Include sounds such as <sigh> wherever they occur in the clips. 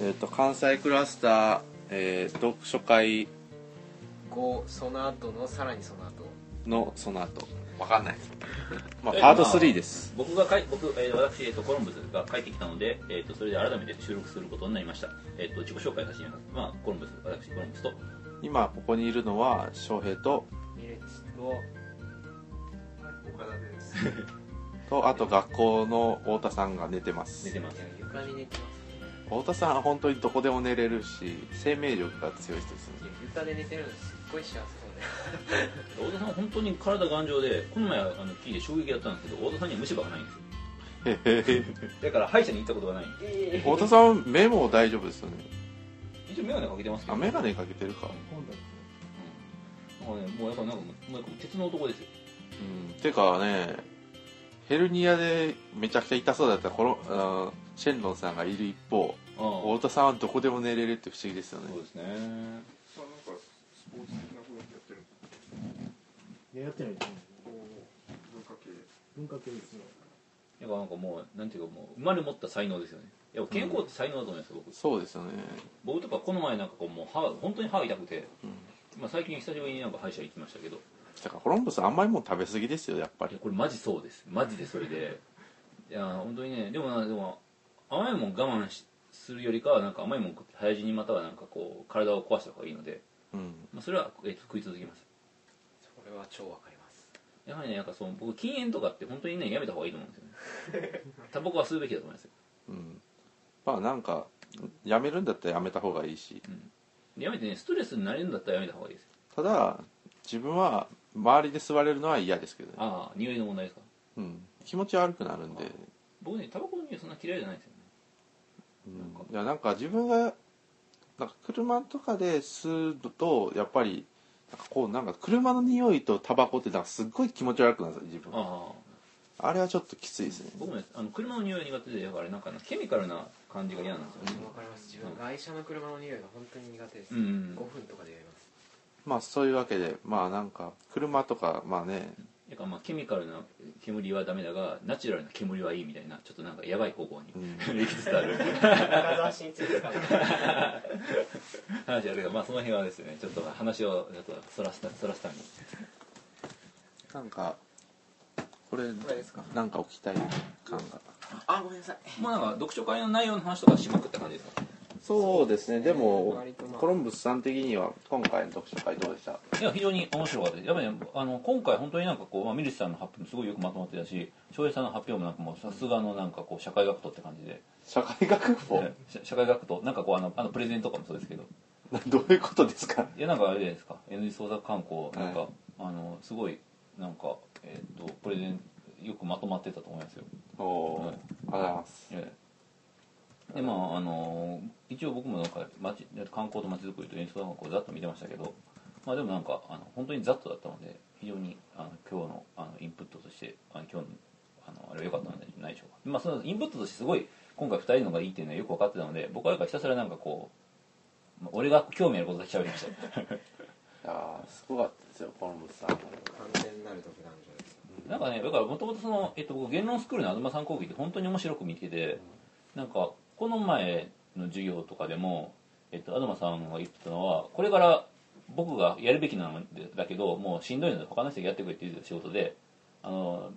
えっ、と関西クラスター、えー読書会5その後のさらにその後。のその後。わかんない。<laughs> まあパート3です。僕がかい僕、えー私、えー、とコロンブスが帰ってきたので、えー、とそれで改めて収録することになりました、えー、と自己紹介させてみます、まあ、コロンブス私コロンブスと。今ここにいるのは翔平とミレッチと岡田です。とあと学校の太田さんが寝てます。寝てます。床に寝てます太田さんは本当にどこでも寝れるし生命力が強い人ですね。いや床で寝てるのすっごい幸せそうで <laughs> 太田さんは本当に体頑丈でこの前あの聞いて衝撃だったんですけど太田さんには虫歯がないんですよ。だから歯医者に行ったことがないえ太田さん目も大丈夫ですよね？一応眼鏡かけてますけど。あ眼鏡かけてるか。うんなんかねもうやっぱなんかもうなんか鉄の男ですよ。うん。てかねヘルニアでめちゃくちゃ痛そうだったこのあのシェンロンさんがいる一方あ太田さんはどこでも寝れるって不思議ですよね。そうですね。あなんかスポーツ的なことやってる。いややってないですねこう文化系。文化系ですねやっぱなんかもうなんていうかもう生まれ持った才能ですよね。やっぱ健康って才能だと思いますよ僕。そうですよね。僕とかこの前なんかこうもう歯が本当に歯が痛くて、うん。まあ、最近久しぶりになんか歯医者行きましたけど。だからコロンブスあんまりもん食べ過ぎですよやっぱり。これマジそうです。マジでそれで。いや本当にね。でもなでも甘いもん我慢しするよりかはなんか甘いもん食って早死にまたはなんかこう体を壊した方がいいので、うん。まあ、それは、えっと食い続けます。それは超わかります。やはりねなんかその僕禁煙とかって本当にねやめた方がいいと思うんですよね。タバコは吸うべきだと思いますよ。うん。まあなんかやめるんだったらやめた方がいいし。でやめてねストレスになれるんだったらやめた方がいいですよ。ただ自分は周りで吸われるのは嫌ですけどね、ああ匂いの問題ですか？うん、気持ち悪くなるんで、僕ねタバコの匂いそんな嫌いじゃないんですよ。ねうん、いやなんか自分がなんか車とかで吸うとやっぱりなんかこうなんか車の匂いとタバコってなんかすっごい気持ち悪くなるんですよ自分。ああ。あれはちょっときついですね。僕もねあの車の匂い苦手でだからなんかなケミカルな感じが嫌なんですよね。わかります。自分外車の車の匂いが本当に苦手です、うんうん。5分とかでやります。まあそういうわけでまあなんか車とかまあねだからまあケミカルな煙はダメだがナチュラルな煙はいいみたいなちょっとなんかやばい方向に、うん。<laughs> 行きつつある。話あるけどまあその辺はですねちょっと話をちょっとそらすたそらすためになんかこれこれですか？なんか置きたい感が。あごめんなさい。もうなんか読書会の内容の話とかしまくった感じですか？そうですね。でもコロンブスさん的には今回の読書会どうでした？いや非常に面白かった。ですやっぱりねあの今回本当になんかこう、まあ、ミルシさんの発表もすごいよくまとまってたし翔平さんの発表もなんかもうさすがのなんかこう社会学徒って感じで、社会学部え社社会学徒なんかこうあのあのプレゼンとかもそうですけど。<laughs> どういうことですか？いやなんかあれじゃないですか。N 字創作観光なんか、はい。あのすごいなんかえっ、とプレゼンよくまとまってたと思いますよ。おおー、はい。ありがとうございます。ええでまああの一応僕もなんか街観光と街づくりと演奏学校ざっと見てましたけどまあでもなんかあの本当にざっとだったので非常にあの今日のあのインプットとしてあの今日のあのあれは良かったのではないでしょうか。まあそのインプットとしてすごい今回2人のがいいっていうのはよく分かってたので僕はやっぱひたすらなんかこう、まあ俺が興味あることだけ喋りました。<laughs> いやーすごかったですよコロンブスさん完全なる独壇場です。なんかねだからもともとその、えっと、僕言論スクールの東さん講義って本当に面白く見てて、なんかこの前の授業とかでも、えっと、東さんが言ってたのはこれから僕がやるべきなんだけどもうしんどいので他の人がやってくれっていう仕事であの、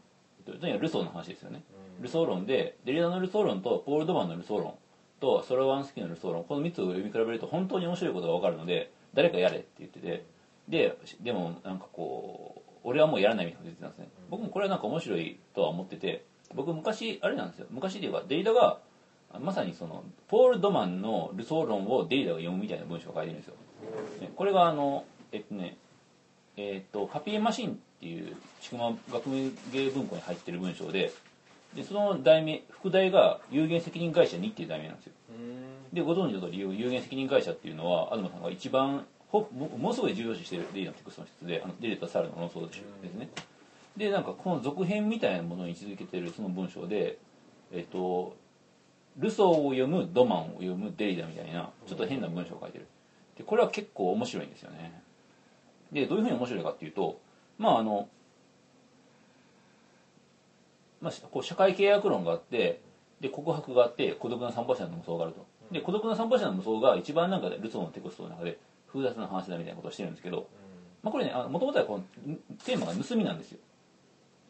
えっと、とにかくルソーの話ですよね、ルソー論でデリダのルソー論とポール・ドマンのルソー論とソロワンスキーのルソー論この3つを読み比べると本当に面白いことが分かるので誰かやれって言っててででもなんかこう俺はもうやらないみたいなこと言ってたんですね、僕もこれはなんか面白いとは思ってて僕昔あれなんですよ。昔で言えばデリダがまさにそのポール・ドマンのルソー論をデリダが読むみたいな文章を書いてるんですよ、ねこれがあのえっとねえっとパピエマシンっていう筑馬学芸文庫に入ってる文章ででその題名副題が有限責任会社2っていう題名なんですよ。でご存知の通り有限責任会社っていうのは東さんが一番ほもものすごい重要視しているデリーのテクストの一つであのデリーとサルの論争ですね。でなんかこの続編みたいなものに位置づけているその文章でえっとルソーを読むドマンを読むデリダみたいなちょっと変な文章を書いてる。でこれは結構面白いんですよね。でどういうふうに面白いかっていうとまああのまあ、こう社会契約論があってで告白があって孤独な散歩者の無双があると。で孤独な散歩者の無双が一番なんかルソーのテクストの中で複雑な話だみたいなことをしてるんですけど、まあ、これねもともとはこのテーマが盗みなんですよ。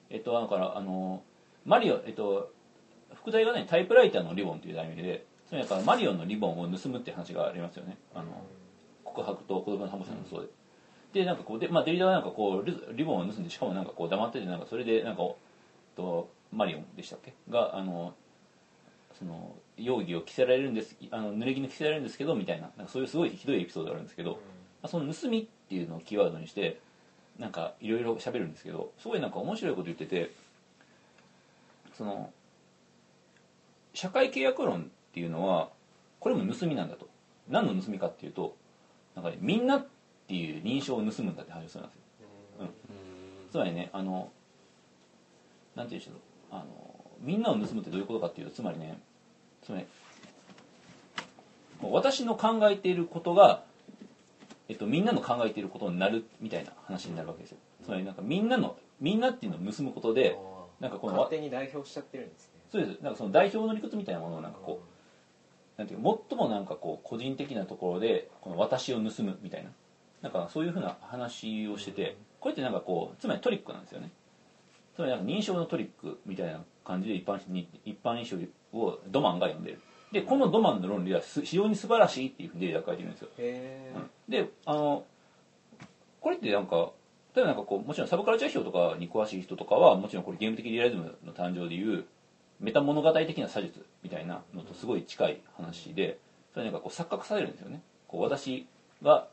えっとだからあのマリオえっと副題がねタイプライターのリボンという題名でそれだからマリオンのリボンを盗むって話がありますよね。あの告白と孤独な散歩者の無双で。でなんかこうで、まあ、デリダはなんかこうリリボンを盗んでしかもなんかこう黙っててなんかそれでなんかとマリオンでしたっけ？があのその容疑を着せられるんです。あの濡れ衣着せられるんですけどみたいな。なんかそういうすごいひどいエピソードがあるんですけど、まあ、その盗みっていうのをキーワードにしてなんかいろいろ喋るんですけどすごいなんか面白いこと言っててその社会契約論っていうのはこれも盗みなんだと。何の盗みかっていうとなんか、ね、みんなっていう認証を盗むんだって話をするんですよ。つまりねあのなんていうんでしょう。あのみんなを盗むってどういうことかっていうとつまりねつまり私の考えていることが、えっと、みんなの考えていることになるみたいな話になるわけですよ。つまりなんかみんなのみんなっていうのを盗むことでなんかこの勝手に代表しちゃってるんですねそうです。なんかその代表の理屈みたいなものをなんかこうなんていうか最もなんかこう個人的なところでこの私を盗むみたいな。なんかそういうふうな話をしててこれってなんかこうつまりトリックなんですよね。つまりなんか認証のトリックみたいな感じで一般に一般印象をドマンが読んでる。でこのドマンの論理はす非常に素晴らしいっていうふうにデータ書いてるんですよ。へであのこれってなんか例えばなんかこうもちろんサブカルチャー表とかに詳しい人とかはもちろんこれゲーム的リアリズムの誕生でいうメタ物語的な写実みたいなのとすごい近い話でそれなんかこう錯覚されるんですよね。こう私が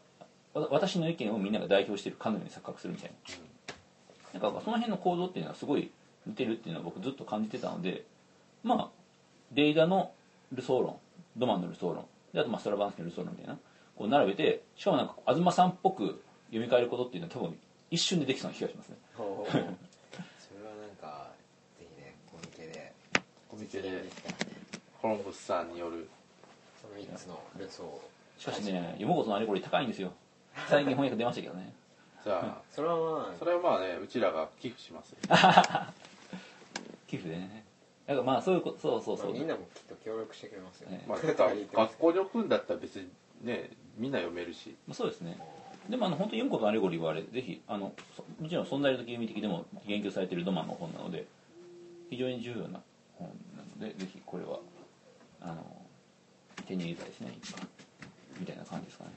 私の意見をみんなが代表しているかのように錯覚するみたいな。なんかその辺の構造っていうのはすごい似てるっていうのは僕ずっと感じてたのでまあデイダのルソー論ドマンのルソー論であとまあストラバンスのルソー論みたいなこう並べてしかもなんか東さんっぽく読み替えることっていうのは多分一瞬でできそうな気がしますねーほうそれはなんかぜひねコミケでコミケで実現きたらねコロンブスさんによる。その3つのルソーを。しかしね読むことのあれこれ高いんですよ。最近翻訳出ましたけどね。じゃあ <laughs> それはまあそれはまあねうちらが寄付しますよ。<laughs> 寄付でね。だからまあそういうことそうそうそう。まあみんなもきっと協力してくれますよね。まあ <laughs> 学校に置くんだったら別にねみんな読めるし。まあそうですね。でもあの本当に読むことのアレゴリーはあれぜひあのそもちろん存在的意味的でも言及されているドマンの本なので非常に重要な本なのでぜひこれはあの手に入れたいですねみたいな感じですかね。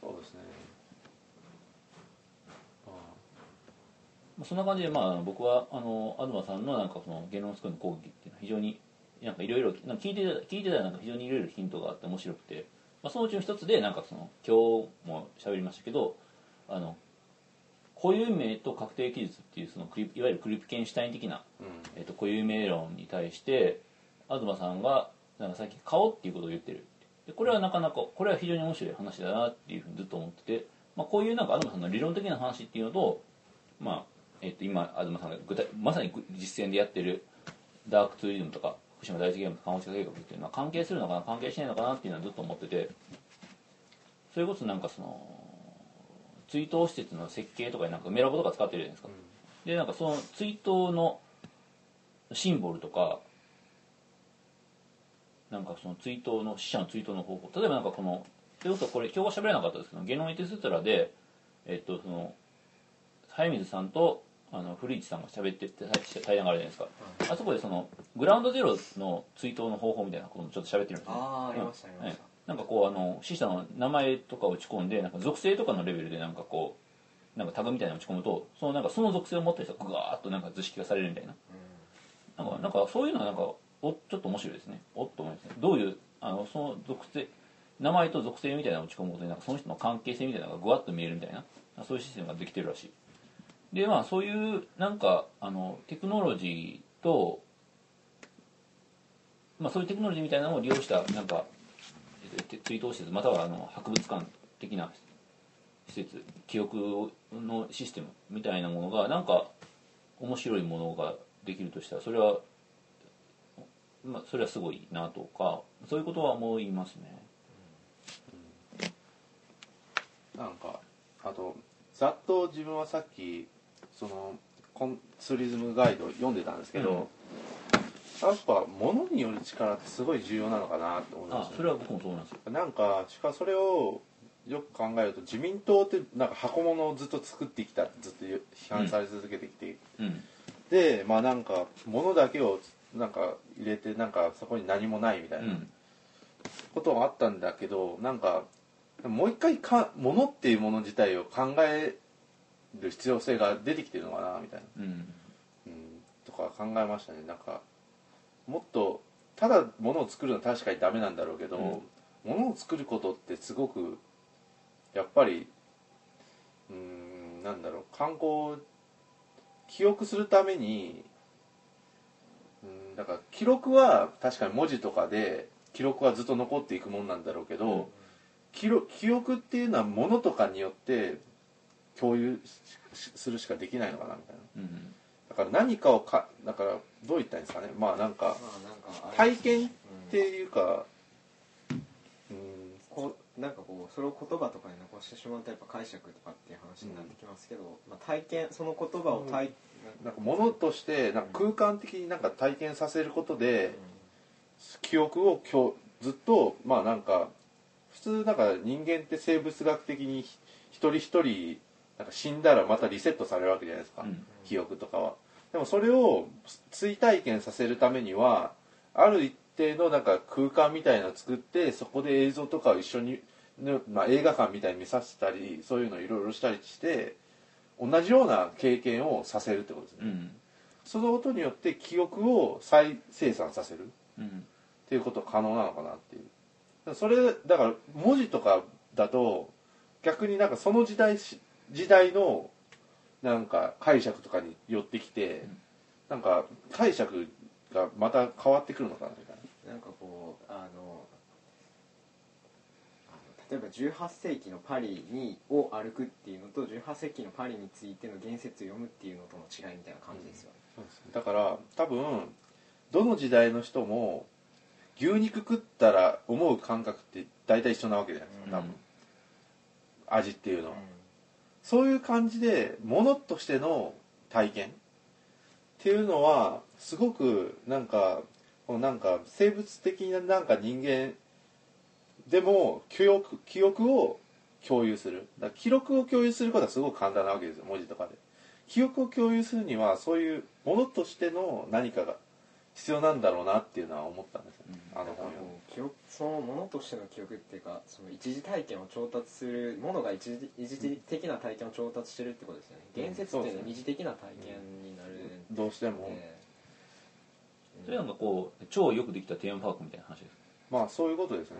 そうですね。あ。まあそんな感じでまあ僕はあの東さんのなんかその言論スクールの講義っていうのは非常になんかいろいろ聞いてた聞いてたらなんか非常にいろいろヒントがあって面白くて、まあ、そのうちの一つでなんかその今日も喋りましたけどあの固有名と確定記述っていうそのクリいわゆるクリプケンシュタイン的な、うん。えっと固有名論に対して東さんがなんか最近「顔」っていうことを言ってる。でこれはなかなかこれは非常に面白い話だなっていうふうにずっと思ってて、まあ、こういうなんか東さんの理論的な話っていうのと、まあえっと今東さんが具体まさに実践でやってるダークツーリズムとか福島第一ゲームと看護師計画っていうのは関係するのかな関係しないのかなっていうのはずっと思っててそれこそなんかその追悼施設の設計とかになんかメラボとか使ってるじゃないですか、でなんかその追悼のシンボルとかなんかその追悼の死者の追悼の方法。例えばなんかこのそれこそこれ今日は喋れなかったですけどゲノエテストラでえっとその早水さんとあの古市さんが喋ってて対談があるじゃないですか、あそこでそのグラウンドゼロの追悼の方法みたいなこともちょっと喋ってるんですよああありましたありました。はいなんかこうあの死者の名前とかを打ち込んでなんか属性とかのレベルでなんかこうなんかタグみたいなの打ち込むとそのなんかその属性を持った人がグワーッとなんか図式化されるみたいな。なんかなんかそういうのはなんかおちょっと面白いですね。おっと思いますね。どういうあのその属性名前と属性みたいなのを打ち込むことでなんかその人の関係性みたいなのがグワッと見えるみたいな。そういうシステムができてるらしい。でまあそういうなんかあのテクノロジーとまあそういうテクノロジーみたいなのを利用したなんか追悼施設またはあの博物館的な施設記憶のシステムみたいなものがなんか面白いものができるとしたらそれはまあそれはすごいなとかそういうことは思いますね。なんかあとざっと自分はさっきそのコンツーリズムガイド読んでたんですけど、やっぱ物による力ってすごい重要なのかなって思いますね。あそれは僕もそうなんですよ。なんかしかしそれをよく考えると自民党ってなんか箱物をずっと作ってきたってずっと批判され続けてきて、うん。でまあなんか物だけをなんか入れてなんかそこに何もないみたいなうん。ことがあったんだけどなんかもう一回か物っていうもの自体を考える必要性が出てきてるのかなみたいな、うん。うん、とか考えましたね。なんかもっとただ物を作るのは確かにダメなんだろうけど、物を作ることってすごくやっぱりうーんなんだろう観光記憶するためにうんだから記録は確かに文字とかで記録はずっと残っていくもんなんだろうけど、記録記憶っていうのは物とかによって共有するしかできないのかなみたいな。うんだから何かをかだからどう言ったらいいんですかね。まあなんか体験っていうかうん。こうなんかこうそれを言葉とかに残してしまうとやっぱ解釈とかっていう話になってきますけど、まあ、体験その言葉を体、なんか物としてなんか空間的になんか体験させることで記憶を今日ずっとまあなんか普通なんか人間って生物学的にひ一人一人なんか死んだらまたリセットされるわけじゃないですか、うん。記憶とかはでもそれを追体験させるためにはある一定のなんか空間みたいなのを作ってそこで映像とかを一緒に、ねまあ、映画館みたいに見させたりそういうのをいろいろしたりして同じような経験をさせるってことですね、うん。そのことによって記憶を再生産させる。っうん。ていうこと可能なのかなっていう。それだから文字とかだと逆になんかその時代し時代のなんか解釈とかに寄ってきて、なんか解釈がまた変わってくるのかなみたいな。なんかこうあの例えば18世紀のパリにを歩くっていうのと18世紀のパリについての言説を読むっていうのとの違いみたいな感じですよね、だから多分どの時代の人も牛肉食ったら思う感覚って大体一緒なわけじゃないですか多分、味っていうのは、そういう感じで物としての体験っていうのはすごくなんかなんか生物的ななんか人間でも記憶記憶を共有する。だ記録を共有することはすごく簡単なわけですよ文字とかで。記憶を共有するにはそういうものとしての何かが必要なんだろうなっていうのは思ったんですよ、ね。あのなんか本読んでこう記憶そのものとしての記憶っていうかその一時体験を調達するものが一時一時的な体験を調達してるってことですよね。言説っていうのは二次的な体験になるんどうしても、で、それなんかこう超よくできたテーマパークみたいな話ですまあそういうことですね、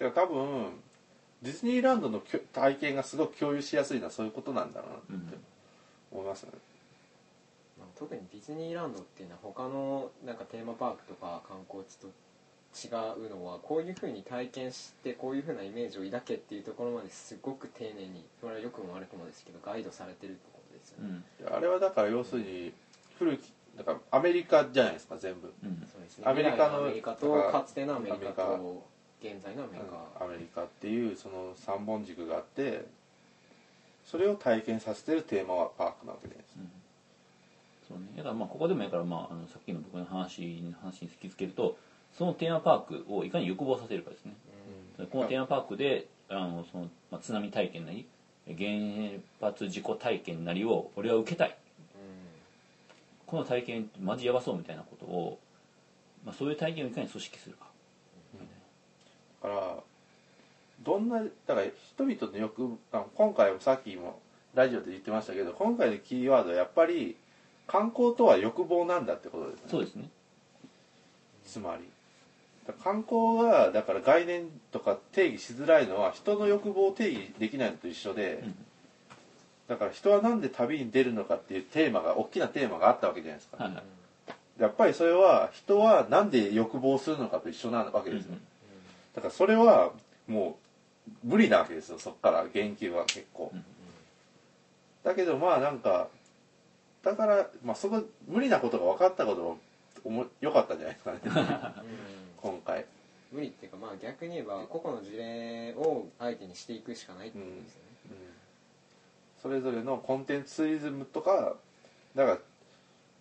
うん。だから多分ディズニーランドのきょ体験がすごく共有しやすいのはそういうことなんだろうなって思いますよね、まあ特にディズニーランドっていうのは他のなんかテーマパークとか観光地と違うのはこういうふうに体験してこういうふうなイメージを抱けっていうところまですごく丁寧にそれはよくも悪くもですけどガイドされてるってことですようね、ん。あれはだから要するに古きだからアメリカじゃないですか全部。うんそうですね。アメリカのアメリカとだかつてのアメリカと現在のアメリカ、アメリカっていうその三本軸があってそれを体験させてるテーマはパークなわけです、そうね、だからまあここでもやから、まあ、あのさっきの僕の話話に突きつけるとそのテーマパークをいかに欲望させるかですね。このテーマパークであのその、まあ、津波体験なり原発事故体験なりを俺は受けたい。この体験マジやばそうみたいなことを、まあ、そういう体験をいかに組織するか。だからどんなだから人々の欲あ今回もさっきもラジオで言ってましたけど今回のキーワードはやっぱり観光とは欲望なんだってことですね。そうですね。つまり。観光がだから概念とか定義しづらいのは人の欲望を定義できないのと一緒で、うん。だから人はなんで旅に出るのかっていうテーマが大きなテーマがあったわけじゃないですか、はいはい。やっぱりそれは人はなんで欲望するのかと一緒なわけですよ、うんだからそれはもう無理なわけですよそっから。言及は結構、うん。だけどまあなんかだから、まあ、その無理なことが分かったこともおも良かったんじゃないですかね。今回。無理っていうかまあ逆に言えば個々の事例を相手にしていくしかないってことですよね、それぞれのコンテンツツーリズムとかだから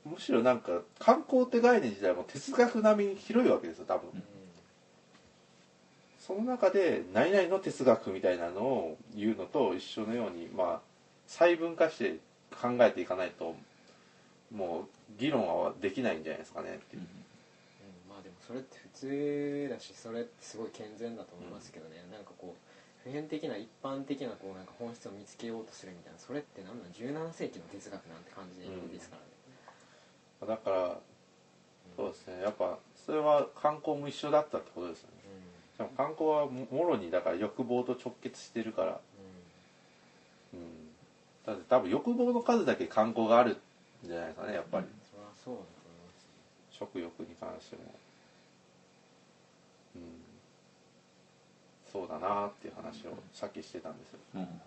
むしろなんか観光って概念自体も哲学並みに広いわけですよ多分、うん。その中で何々の哲学みたいなのを言うのと一緒のようにまあ細分化して考えていかないともう議論はできないんじゃないですかねっていう。うん。まあでもそれって普通だしそれってすごい健全だと思いますけどね、なんかこう普遍的な一般的なこうなんか本質を見つけようとするみたいなそれって何なん17世紀の哲学なんて感じですからね、だからそうですね。やっぱそれは観光も一緒だったってことですよね。でも観光はももろにだから欲望と直結してるから。うん。うん。うんだって多分欲望の数だけ観光があるんじゃないですかねやっぱり、それはそうだと思います食欲に関しても。うん。そうだなっていう話をさっきしてたんですよ。うん。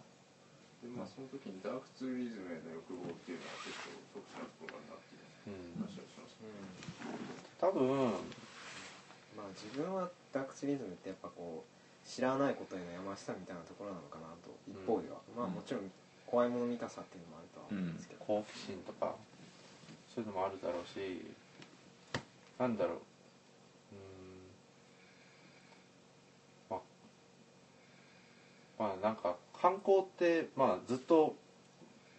でまあその時にダークツーリズムへの欲望っていうのは結構特殊なところなっていううん話をしました多分まあ自分はダークツリズムってやっぱこう知らないことへのやましさみたいなところなのかなと。一方では、まあもちろん怖いもの見たさっていうのもあるとは思うんですけど、好奇心とかそういうのもあるだろうしなんだろう。うーん。まあまあなんか観光ってまあずっと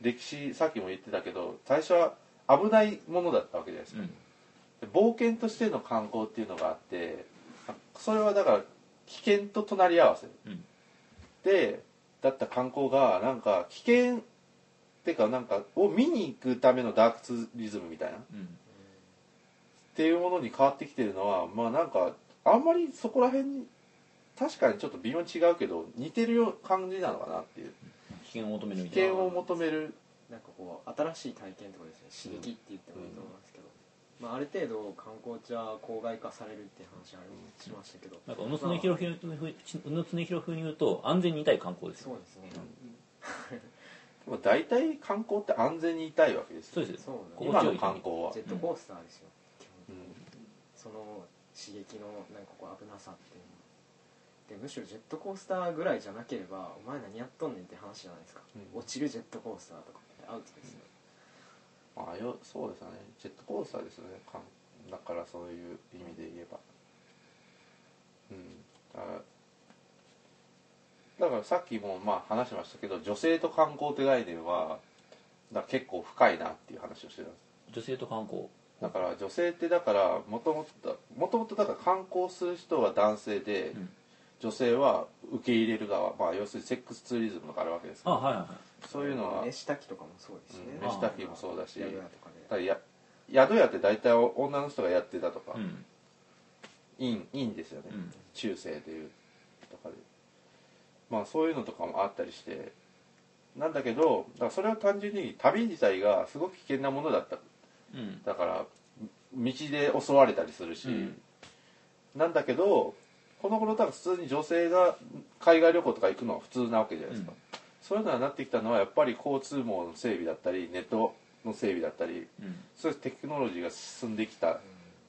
歴史さっきも言ってたけど最初は危ないものだったわけじゃないですか、うん。で冒険としての観光っていうのがあってそれはだから危険と隣り合わせ。うん。でだった観光がなんか危険っていうかなんかを見に行くためのダークツーリズムみたいな。っうん。ていうものに変わってきてるのはまあなんかあんまりそこら辺に確かにちょっと微妙に違うけど似てるよう感じなのかなっていう。危険を求めるみ危たいな。険を求める。なんかこう新しい体験とですね。刺激って言ってもいいと思いますけど、まあ、ある程度観光地は郊外化されるっていう話ありしましたけど、なんか宇野常弘風宇野常弘風に言うと安全にいたい観光ですよそうですね、でも大体観光って安全にいたいわけですよ。そうですよそう今の観光は。ジェットコースターですよ、うん。その刺激のなんかこう危なさっていうのでむしろジェットコースターぐらいじゃなければお前何やっとんねんって話じゃないですか、うん。落ちるジェットコースターとかってアウトですよ、まあよそうですよね。ジェットコースターですよね。かんだからそういう意味で言えば。うん。だからだからさっきもまあ話しましたけど女性と観光って概念はだ結構深いなっていう話をしてたんです。女性と観光。だから女性ってだからもともともともとだから観光する人は男性で、うん。女性は受け入れる側。まあ要するにセックスツーリズムがあるわけですけどあはいはいはいそういうのは。飯炊きとかもそうですね、うん。飯炊きもそうだし。宿屋とかで。だや宿屋って大体女の人がやってたとか、うん。いいんいいんですよね、うん。中世でいうとかで。まあそういうのとかもあったりして。なんだけどだからそれは単純に旅自体がすごく危険なものだった。うん。だから道で襲われたりするし、うん。なんだけどこの頃だから普通に女性が海外旅行とか行くのは普通なわけじゃないですか、うんそういうのになってきたのはやっぱり交通網の整備だったりネットの整備だったりうん。そういうテクノロジーが進んできた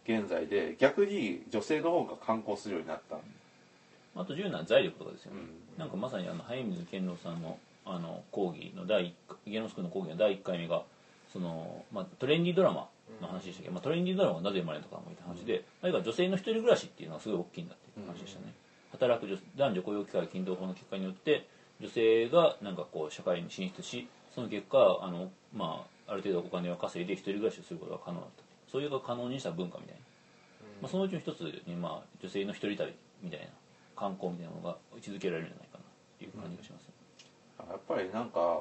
現在で逆に女性の方が観光するようになった、あと重要な財力とかですよね、うん。なんかまさにあの早水健郎さんのあの講義の第一芸能スクールの講義の第1回目がその、まあ、トレンディードラマの話でしたけ？ど、まあ、トレンディードラマがなぜ生まれたかもいた話で、あるいは女性の一人暮らしっていうのはすごい大きいんだっていう話でしたね、働く女男女雇用機会均等法の結果によって女性がなんかこう社会に進出しその結果あの、まあ、ある程度お金を稼いで一人暮らしをすることが可能だった。そういうのが可能にした文化みたいな、まあ、そのうちの一つに、まあ、女性の一人旅みたいな観光みたいなものが位置づけられるんじゃないかなっていう感じがします、やっぱりなんか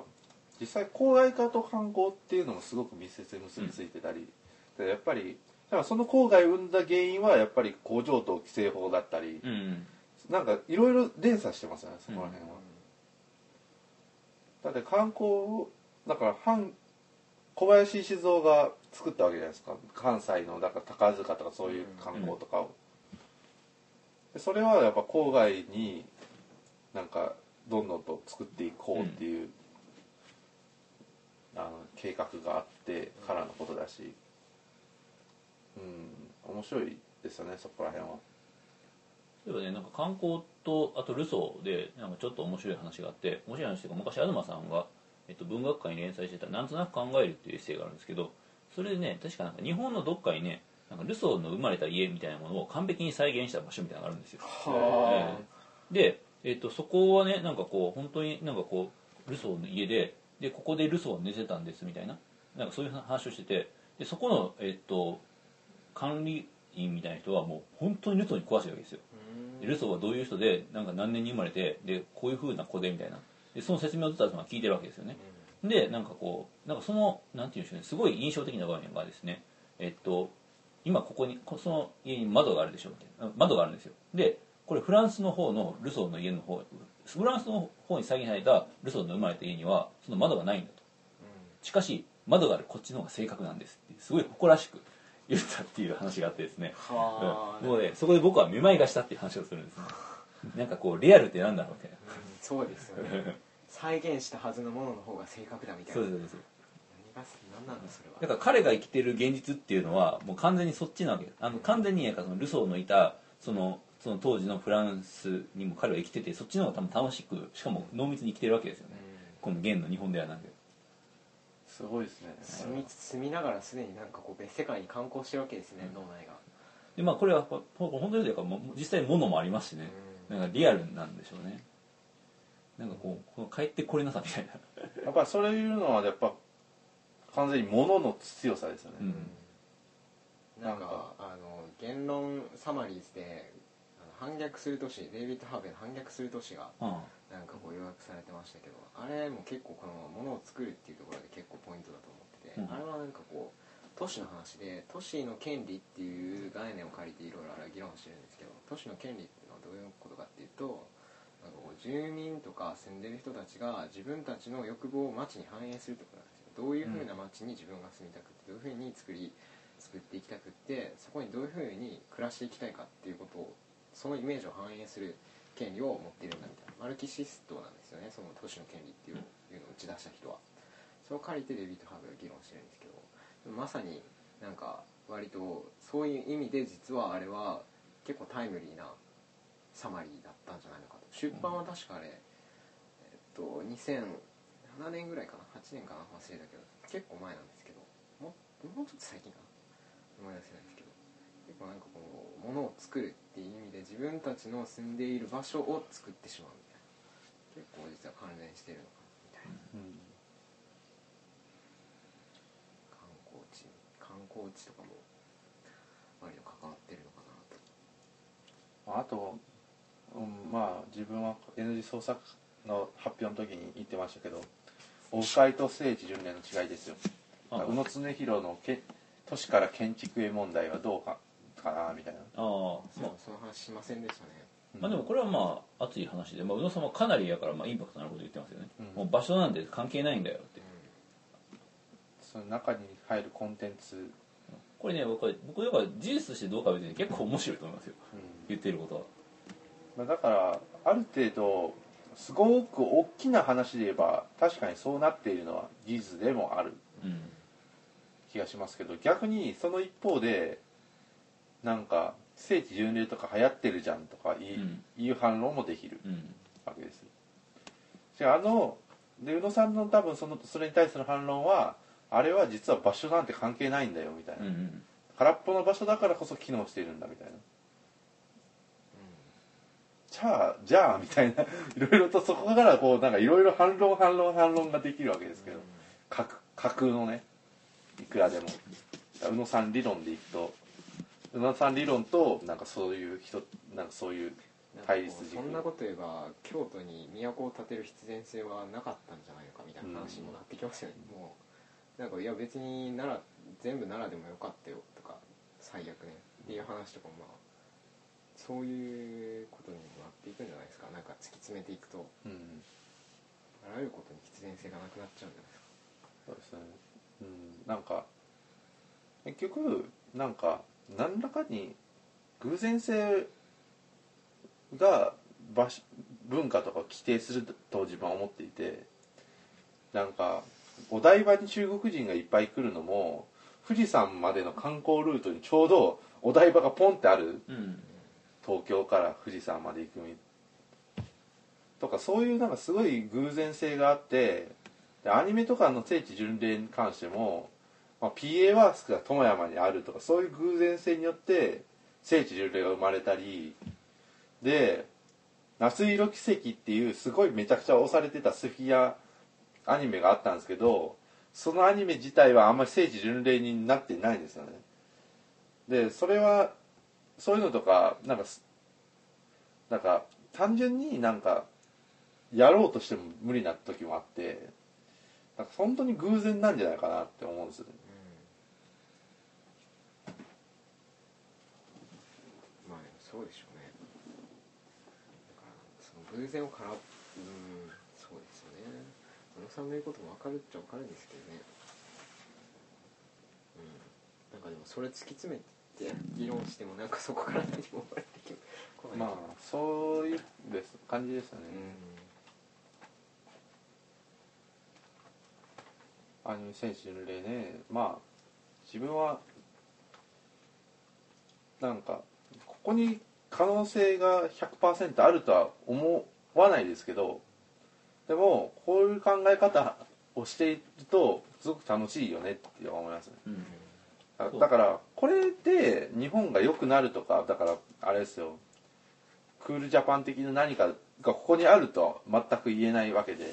実際郊外化と観光っていうのもすごく密接に結びついてたり、でやっぱりだからその郊外を生んだ原因はやっぱり工場と規制法だったり、うん。なんかいろいろ連鎖してますよねそこら辺は、だって観光だから反小林静雄が作ったわけじゃないですか。関西のだから宝塚とかそういう観光とかを、でそれはやっぱ郊外になんかどんどんと作っていこうっていう、あの計画があってからのことだし。うん。面白いですよねそこら辺は。例えばねなんか観光とあとルソーでなんかちょっと面白い話があって面白い話というか昔東さんが、えっと、文学界に連載してた「なんとなく考える」っていうエッセイがあるんですけどそれでね確かなんか日本のどっかにねなんかルソーの生まれた家みたいなものを完璧に再現した場所みたいなのがあるんですよ。はで、えっとそこはねなんかこう本当になんかこうルソーの家ででここでルソーは寝てたんですみたいななんかそういう話をしててでそこの、えっと管理員みたいな人はもう本当にルソーに詳しいわけですよ。あでルソーはどういう人でなんか何年に生まれてでこういう風な子でみたいな。でその説明をずっと聞いてるわけですよね。でなんかこうなんかそのなんていうんでしょうねすごい印象的な場面がですねえっと今ここにこその家に窓があるでしょみたいな窓があるんですよ。でこれフランスの方のルソーの家の方フランスの方に再現されたルソーの生まれた家にはその窓がないんだと。しかし窓があるこっちの方が正確なんですってすごい誇らしく言ったっていう話があってですね。はあ。うん。もうねそこで僕はめまいがしたっていう話をするんですね。なんかこうリアルってなんだろうみたいな。うんそうですよね。再現したはずのものの方が正確だみたいな。そうですそうです。何なんだそれは。だから彼が生きてる現実っていうのはもう完全にそっちなわけ。あの完全にそのルソーのいたそのその当時のフランスにも彼は生きててそっちの方が多分楽しくしかも濃密に生きてるわけですよね。この現の日本ではなんですごいですね。住み住みながらすでになんかこう別世界に観光してるわけですね、脳内が。でまあこれはほほ本当にというかもう実際物もありますしね。なんかリアルなんでしょうね。なんかこうこの帰ってこれなさみたいな。やっぱそういうのはやっぱ完全に物の強さですよね、うん。なんかなんか。あの言論サマリーズで反逆する都市デイビッド・ハーベイの反逆する都市があなんかこう予約されてましたけどあれも結構このものを作るっていうところで結構ポイントだと思ってて、うん。あれはなんかこう都市の話で都市の権利っていう概念を借りていろいろあれ議論してるんですけど都市の権利っていうのはどういうことかっていうとなんかこう住民とか住んでる人たちが自分たちの欲望を街に反映するってことなんですよ。どういうふうな街に自分が住みたくてどういうふうに作り作っていきたくってそこにどういうふうに暮らしていきたいかっていうことをそのイメージを反映する権利を持っているんだみたいなマルキシストなんですよね。その都市の権利っていういうのを打ち出した人は。それを借りてデビッド・ハーブが議論してるんですけどまさになんか割とそういう意味で実はあれは結構タイムリーなサマリーだったんじゃないのかと。出版は確かあれ、えっと2007年ぐらいかな？8年かな？忘れたけど結構前なんですけどももうちょっと最近かな？思い出せないですけど結構なんかこう物を作るっていう意味で自分たちの住んでいる場所を作ってしまうみたいな結構実は関連してるのかなみたいな。うん観光地観光地とかも割と関わってるのかなと。あと、うん、まあ自分は N 字創作の発表の時に言ってましたけどオフ会と聖地巡礼の違いですよ。あ宇野常弘のけ都市から建築へ問題はどうかかなみたいな。ああそう。その話しませんでしたねまあでもこれはまあ熱い話で、まあ、宇野さんはかなりやからまあインパクトのあること言ってますよね、うん。もう場所なんで関係ないんだよって。その中に入るコンテンツ、これね僕は僕だから事実としてどうかは別に結構面白いと思いますよ。言ってることは。まあ、だからある程度すごく大きな話で言えば確かにそうなっているのは事実でもあるうん。気がしますけど逆にその一方でなんか聖地巡礼とか流行ってるじゃんとかい,、うん。いう反論もできるうん。わけですじゃああので宇野さんの多分そのそれに対する反論はあれは実は場所なんて関係ないんだよみたいな、うんうん。空っぽの場所だからこそ機能しているんだみたいな。じゃあじゃあみたいな。<laughs> いろいろとそこからこうなんかいろいろ反論反論反論ができるわけですけど。架架空のね。いくらでも。宇野さん理論でいくと宇野さん理論となんかそういう人なんかそういう対立軸。そんなこと言えば京都に都を建てる必然性はなかったんじゃないのかみたいな話にもなってきますよね、もうなんかいや別に奈良全部奈良でもよかったよとか最悪ね。っていう話とかもまあそういうことにもなっていくんじゃないですかなんか突き詰めていくとうん。あらゆることに必然性がなくなっちゃうんじゃないですか。そうですね。うん。なんか結局なんか何らかに偶然性が文化とかを規定すると自分は思っていてなんかお台場に中国人がいっぱい来るのも富士山までの観光ルートにちょうどお台場がポンってあるうん。東京から富士山まで行くみとかそういうなんかすごい偶然性があってでアニメとかの聖地巡礼に関してもまあ、PA ワークスが友山にあるとかそういう偶然性によって聖地巡礼が生まれたりで「夏色奇跡」っていうすごいめちゃくちゃ押されてたスフィアアニメがあったんですけどそのアニメ自体はあんまり聖地巡礼になってないんですよね。でそれはそういうのとかなんかなんか単純になんかやろうとしても無理な時もあってなんか本当に偶然なんじゃないかなって思うんですよねまあでもそうでしょうね。だからその偶然をからうんそうですよね。小野さんの言うことも分かるっちゃ分かるんですけどね。うん。なんかでもそれ突き詰めて議論してもなんかそこから何も生まれてこない。まあそういうです感じですよね、アニメ選手巡礼ね。まあ自分はなんかここに可能性が100%あるとは思わないですけどでもこういう考え方をしているとすごく楽しいよねって思いますね。うん。だからこれで日本が良くなるとかだからあれですよ。クールジャパン的な何かがここにあるとは全く言えないわけで。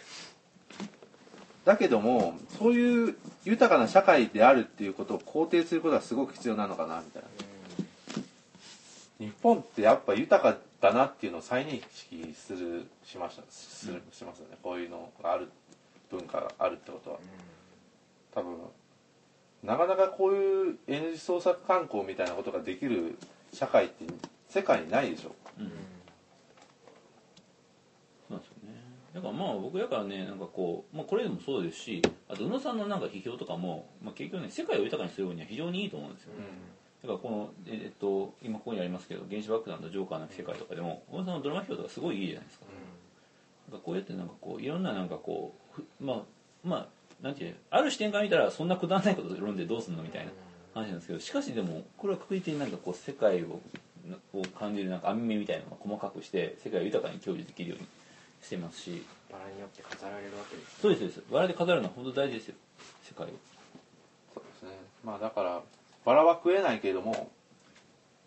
<laughs> だけどもそういう豊かな社会であるっていうことを肯定することがすごく必要なのかなみたいな日本ってやっぱ豊かだなっていうのを再認識するしましたするしますよね。こういうのがある文化があるってことは。多分なかなかこういう N 字創作観光みたいなことができる社会って世界にないでしょ。うん。そうなんですよね。だからまあ僕だからねなんかこう、まあ、これでもそうですしあと宇野さんのなんか批評とかも、まあ、結局ね世界を豊かにするには非常にいいと思うんですよ、だからこの、ええっと、今ここにありますけど原子爆弾とジョーカーの世界とかでも宇野さんのドラマ批評とかすごいいいじゃないですか,、なんかこうやってなんかこういろんななんかこうふまあまあなんていうある視点から見たらそんなくだらないこと論んでどうすんのみたいな話なんですけどしかしでもこれは確実になんかこう世界をを感じるなんか網目みたいなのを細かくして世界を豊かに享受できるようにしてますし。バラによって飾られるわけですそうですそうです。バラで飾るのは本当大事ですよ。世界を。そうですね。まあだからバラは食えないけれども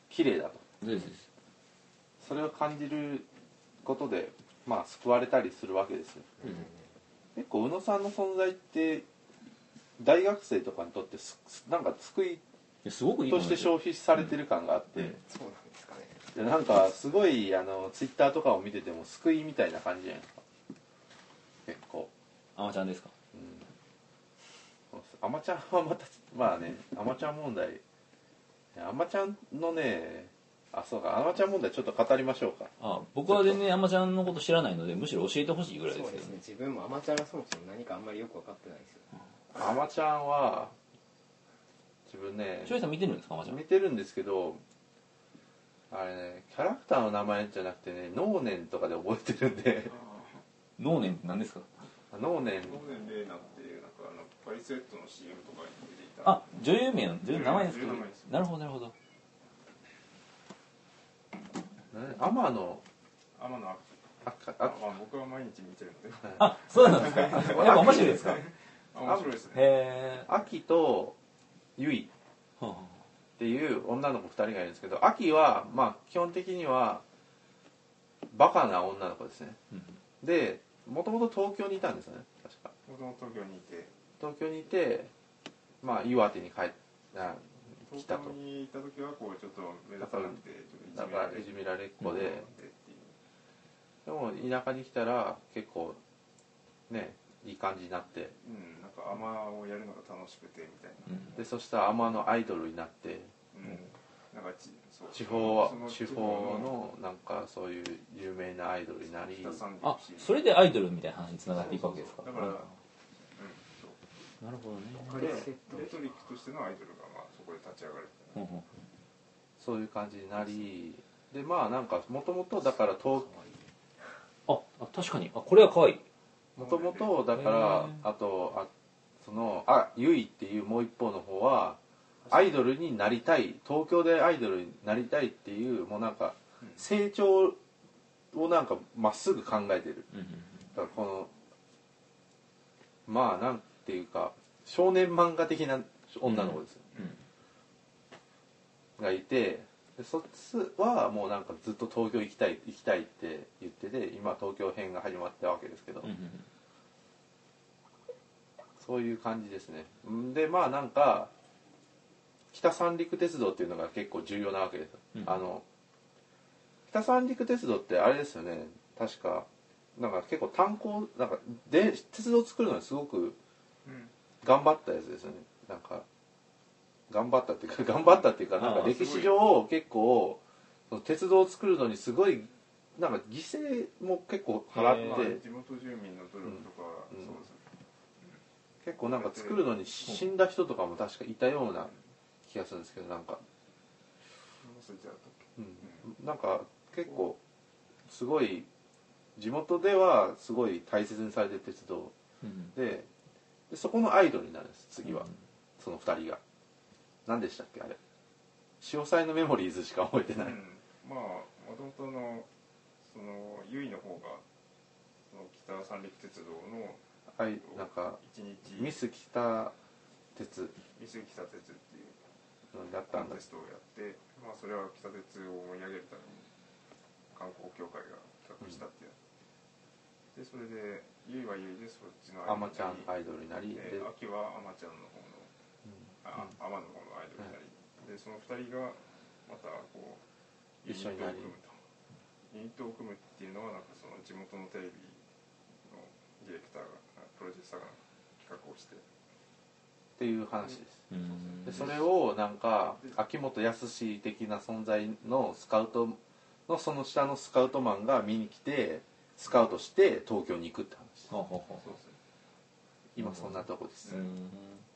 綺麗だと。そうですそうです。それを感じることでまあ救われたりするわけですよ。結構宇野さんの存在って大学生とかにとってすなんか救いすごくいいとして消費されてる感があって、そうなんですかね。でなんかすごいあのツイッターとかを見てても救いみたいな感じじゃないですか。結構。あまちゃんですか？うんアマちゃんはまたまあねアマちゃん問題。アマちゃんのねあそうかアマちゃん問題ちょっと語りましょうか。あ僕は全然あまちゃんのこと知らないのでむしろ教えてほしいぐらいでそうですけどね。すね。自分もアマチュアがそもそも何かあんまりよく分かってないですよ。アマちゃんは自分ね庄司さん見てるんですかあまちゃん見てるんですけどあれねキャラクターの名前じゃなくてね能年とかで覚えてるんで。能年って何ですか？能年。ノーネン・パリスエットの CM とかに出ていたあ女優名の女優の名前ですか女優の名前です。なるほどなるほど。ね天野。天野ああかああまあ僕は毎日見てるので。あそうなんですか。やっぱ面白いですか？<laughs> 面白いですね。え秋とゆいっていう女の子2人がいるんですけど秋はまあ基本的にはバカな女の子ですね。でもともと東京にいたんですよね確か。もともと東京にいて東京にいてまあ岩手に帰っあ来東たと。京にいた時はこうちょっと目立たなくてちょっとだからいじめられっ子で、でも田舎に来たら結構ねいい感じになって。うんなんか甘をやるのが楽しくてみたいな。でそしたら天のアイドルになって。うん。なんかちそう。地方地方のなんかそういう有名なアイドルになり。あ陸それでアイドルみたいな話につながっていくわけですか？だから、うん、なるほどね。パリセットレトリックとしてのアイドルがまあそこで立ち上がるほんほんそういう感じになりでまあなんかもともとだから東ああ確かに。あこれは可愛い。もともとだかへらーあとあそのあゆいっていうもう一方の方はアイドルになりたい東京でアイドルになりたいっていうもうなんかうん。成長をなんかまっすぐ考えてる。うんうんだからこのまあなんていうか少年漫画的な女の子ですよ、がいてでそっちはもうなんかずっと東京行きたい行きたいって言ってて今東京編が始まったわけですけど、そういう感じですね。んでまあなんか北三陸鉄道っていうのが結構重要なわけです、うん。あの北三陸鉄道ってあれですよね。確かなんか結構炭鉱なんかで鉄道を作るのにすごくうん頑張ったやつですよね。なんか頑張ったっていうか <laughs> 頑張ったっていうかなんか歴史上結構その鉄道を作るのにすごいなんか犠牲も結構払って地元住民の努力とか、うんそうですね。結構なんか作るのに死んだ人とかも確かいたような気がするんですけどなんか、うん、なんか結構すごい地元ではすごい大切にされてる鉄道うん。ででそこのアイドルになるんです次は、その2人が。何でしたっけあれ。潮騒のメモリーズしか覚えてない、うん、まあもともとのその由比の方がその北三陸鉄道のはいなんか一日。ミス北鉄。ミス北鉄っていう。だったんだ。コンテストをやって、まあ、それは北鉄を盛り上げるために観光協会が企画したでそれで由比は由比でそっちのアマちゃんアイイドルになりでで秋はアマちゃんの方のあ、アマの方のアイドルになり、でその二人がまたこうユニ一緒になり。ットを組むとユニットを組むっていうのはなんかその地元のテレビのディレクターがプロデューサーが企画をして。っていう話です。うん。でそれをなんか秋元康的な存在のスカウトのその下のスカウトマンが見に来てスカウトして東京に行くって話。ほうほうほそうですね今そんなとこです。ううん。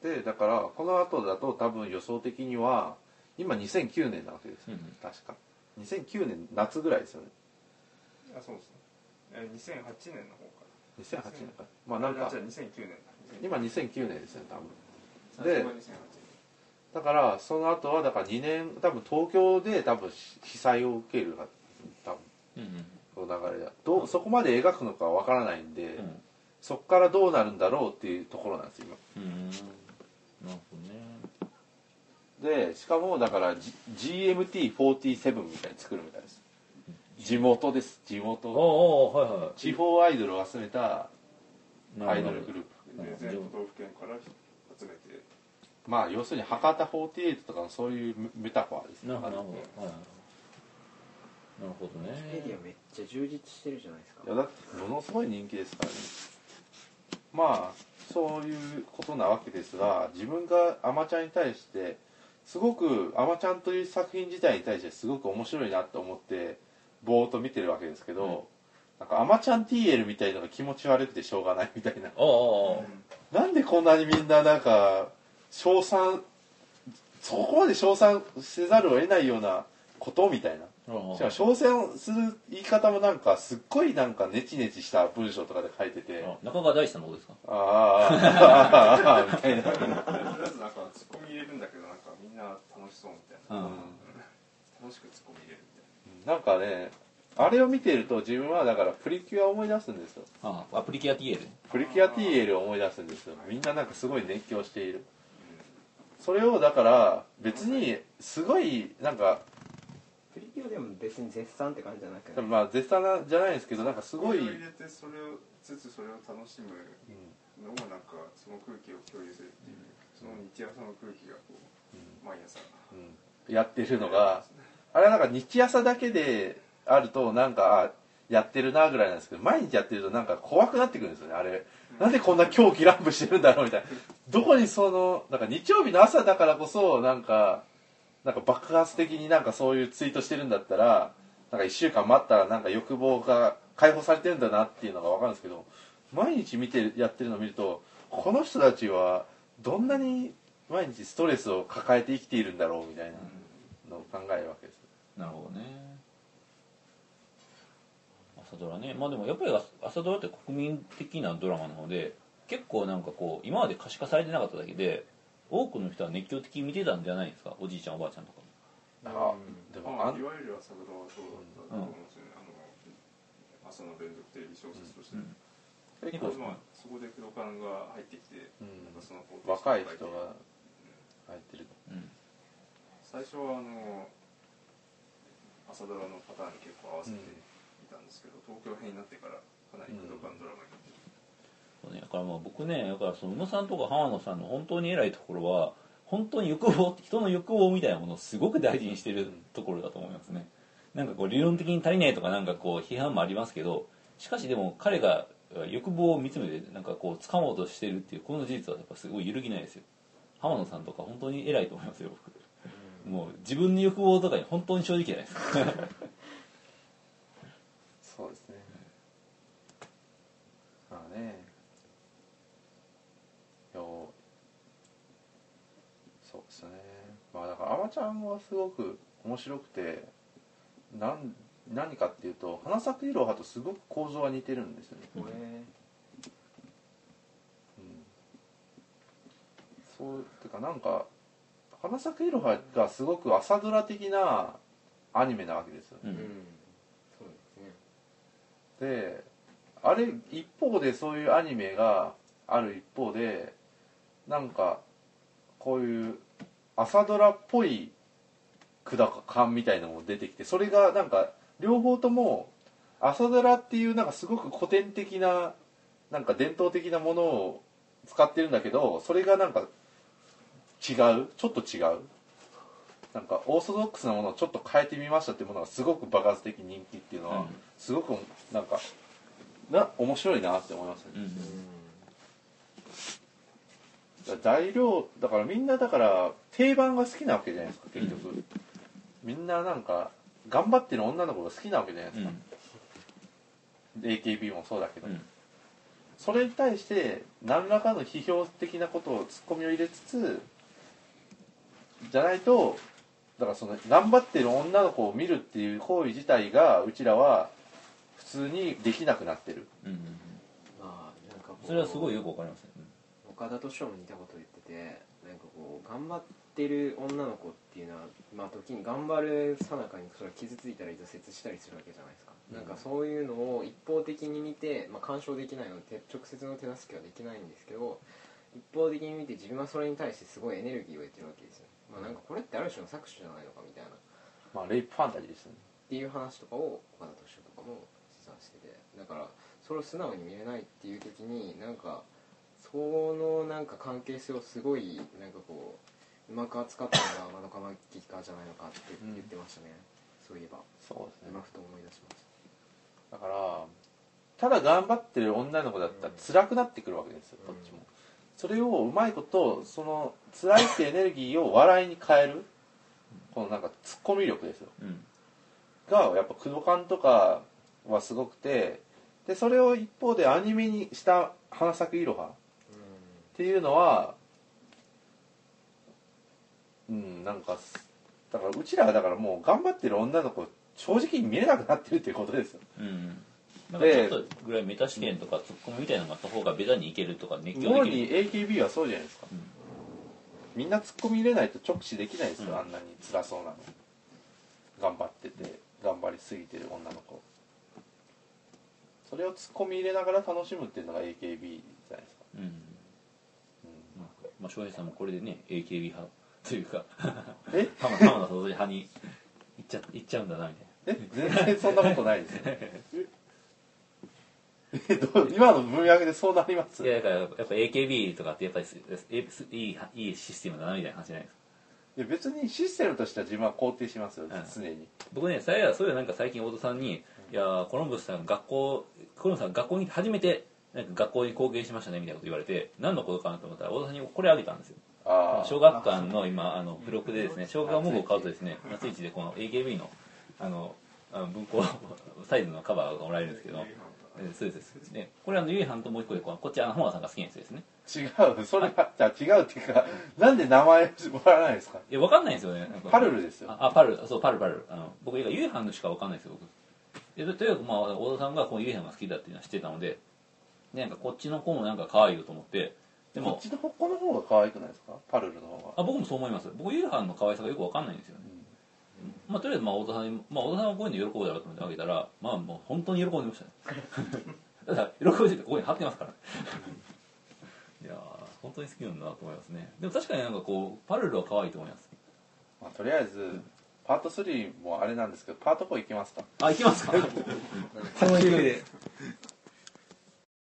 でだからこの後だと多分予想的には今2009年なわけですよ、うん確か。2009年夏ぐらいですよね。あそうですね。えー2008年の方か2008年か。まあなんか。じゃあ2009年だ。今2009年ですよね多分。で最初が2008年だからその後はだから2年多分東京で多分被災を受ける多分。うんこの流れだどうそこまで描くのかわからないんで、うん。そこからどうなるんだろうっていうところなんですようん。なるほどね。今でしかもだから、G、GMT47 みたいに作るみたいです。地元です。地あ元あはいはい地方アイドルを集めたアイドルグループで全都道府県から集めて。まあ要するに博多48とかのそういうメタファーですなるほどなるほど。はいなるほどメディアねめっちゃ充実してるじゃないですか。いやだってものすごい人気ですからね。まあそういうことなわけですが自分がアマちゃんに対してすごくアマちゃんという作品自体に対してすごく面白いなと思ってぼーっと見てるわけですけど、なんかアマちゃん TL みたいのが気持ち悪くてしょうがないみたいな。ああ。ああなんでこんなにみんななんか称賛そこまで称賛せざるを得ないようなことみたいな。ああしかも称賛する言い方もなんかすっごいなんかネチネチした文章とかで書いてて。あ中川大志さんのことですか？ああ。ああ。みたいな。とりあえずなんかツッコミ入れるんだけどなんかみんな楽しそうみたいな、うん。楽しくツッコミ入れるみたいな。んかねあれを見てると自分はだからプリキュアを思い出すんですよ。ああアプリキュア TL プリキュア TL を思い出すんですよ。みんななんかすごい熱狂している。それをだから別にすごいなんかプリキュアでも別に絶賛って感じじゃなくてまあ絶賛じゃないですけどなんかすなごい、これを入れてそれをつつそれを楽しむのもなんかその空気を共有するっていうその日朝の空気がこう毎朝。うん。やってるのがあれはなんか日朝だけであるとなんかあやってるなぐらいなんですけど毎日やってるとなんか怖くなってくるんですよねあれ。なんでこんな狂気乱舞してるんだろうみたいな。どこにそのなんか日曜日の朝だからこそなんかなんか爆発的になんかそういうツイートしてるんだったらなんか1週間待ったらなんか欲望が解放されてるんだなっていうのが分かるんですけど毎日見てやってるのを見るとこの人たちはどんなに毎日ストレスを抱えて生きているんだろうみたいなのを考えるわけです。なるほどね。朝ドラね。まあでもやっぱり朝ドラって国民的なドラマなので結構なんかこう今まで可視化されてなかっただけで多くの人は熱狂的に見てたんじゃないですか？おじいちゃんおばあちゃんとかあでもあんまあいわゆる朝ドラはそうだったと思うんですよね、あの朝の連続テレビ小説として、うん。結構、まあそこで工藤館が入ってきて、うん。なんかその若い人が入ってるうん。最初はあの朝ドラのパターンに結構合わせていたんですけど、東京編になってからかなり工藤館ドラマにね。だからまあ僕ねだからその宇野さんとか浜野さんの本当に偉いところは本当に欲望人の欲望みたいなものをすごく大事にしてるところだと思いますね。なんかこう理論的に足りないとかなんかこう批判もありますけどしかしでも彼が欲望を見つめてなんかこう掴もうとしてるっていうこの事実はやっぱすごい揺るぎないですよ。浜野さんとか本当に偉いと思いますよ僕。もう自分の欲望とかに本当に正直じゃないですか。そうですね。まあねよそうですねまあまちゃんはすごく面白くてなん何かっていうと花咲いろはとすごく構造が似てるんですよね、へうん、そうてかなんか花咲いろはがすごく朝ドラ的なアニメなわけですようえうんん。そうですね。であれ一方でそういうアニメがある一方でなんかこういう朝ドラっぽい管感みたいなのも出てきてそれがなんか両方とも朝ドラっていうなんかすごく古典的ななんか伝統的なものを使ってるんだけどそれがなんか違うちょっと違うなんかオーソドックスなものをちょっと変えてみましたっていうものがすごく爆発的人気っていうのは、うん。すごくなんかな面白いなって思いますね、うん材料だからみんなだから定番が好きなわけじゃないですか結局、みんななんか頑張ってる女の子が好きなわけじゃないですか、AKB もそうだけど、うん。それに対して何らかの批評的なことをツッコミを入れつつじゃないとだからその頑張ってる女の子を見るっていう行為自体がうちらは普通にできなくなってる。うんうん。まあなんかこうそれはすごいよくわかりますね岡田斗司夫も似たこと言っててなんかこう頑張ってる女の子っていうのはまあ時に頑張るさなかにそれが傷ついたり挫折したりするわけじゃないですか、なんかそういうのを一方的に見て、まあ、干渉できないので直接の手助けはできないんですけど一方的に見て自分はそれに対してすごいエネルギーを得てるわけですよ、まあ、なんかこれってある種の搾取じゃないのかみたいな。まあレイプファンタジーですね。っていう話とかを岡田斗司夫とかも実はしてて。だからそれを素直に見れないっていう時になんかそのなんか関係性をすごいなんかこううまく扱ったのが窓かまきかじゃないのかって言ってましたね、そういえば。そうですね。今ふと思い出しましだからただ頑張ってる女の子だったら辛くなってくるわけですよ、うん。こっちも。それをうまいことその辛いってエネルギーを笑いに変えるこのなんかツッコミ力ですよ。うん。がやっぱ工藤館とかはすごくてでそれを一方でアニメにした「花咲くいろは」たっていうのはうんなんかだからうちらがだからもう頑張ってる女の子正直に見れなくなってるっていうことですよ。うん。なんかちょっとぐらいメタ視点とかツッコミみたいなのがあった方がベタにいけるとか熱狂主できる。に AKB はそうじゃないですか、うん。みんな突っ込み入れないと直視できないですよ、うん。あんなに辛そうなの。頑張ってて頑張りすぎてる女の子。それを突っ込み入れながら楽しむっていうのが AKB じゃないですか、うんうんまあ翔平さんもこれでね AKB 派というかえ？浜浜田総理派に行っちゃ行っちゃうんだなみたいな。え？全然そんなことないですよ。<laughs> えどう今の文脈でそうなります？いやだからやっぱ AKB とかってやっぱりいいいいシステムだなみたいな話じゃないですか。いや別にシステムとしては自分は肯定しますよ、ん。常に。僕ねさやそういうなんか最近大戸さんに「いやーコロンブスさん学校コロンブスさん学校に初めてなんか学校に貢献しましたね」みたいなこと言われて何のことかなと思ったら大戸さんにこれあげたんですよ。小学館の今あの付録でですね小学館文具を買うとですね夏市でこの AKB のあのあの文庫サイズのカバーがもらえるんですけどえそうですねこれあのゆいはんともう一個でこっちあの浜田さんが好きなやつですね違う。それはじゃあ違うっていうかなんで名前もらわないんですか？いやわかんないんですよねパルルですよ。ああパルル。そうパルルパルル。あの僕ゆいはんのしかわかんないですよ僕。でととにかくまあ大田さんがこのゆいはんが好きだっていうのは知ってたのでなんかこっちの子もなんか可愛いよと思ってでもこっちのこの方が可愛くないですか？パルルの方が。あ僕もそう思います。僕ユルハンの可愛さがよく分かんないんですよね、うん、まあ、とりあえずまあ太田さんに、まあ、太田さんはこういうの喜ぶだろうと思ってあげたらまあもう本当に喜んでましたね。<laughs> だから喜びでここに貼ってますから、いや本当に好きなんだなと思いますね。でも確かになんかこうパルルは可愛いと思います、まあ、とりあえず、うんパート3もあれなんですけどパート4いきますか？あ行きますか？<laughs> の勢いで。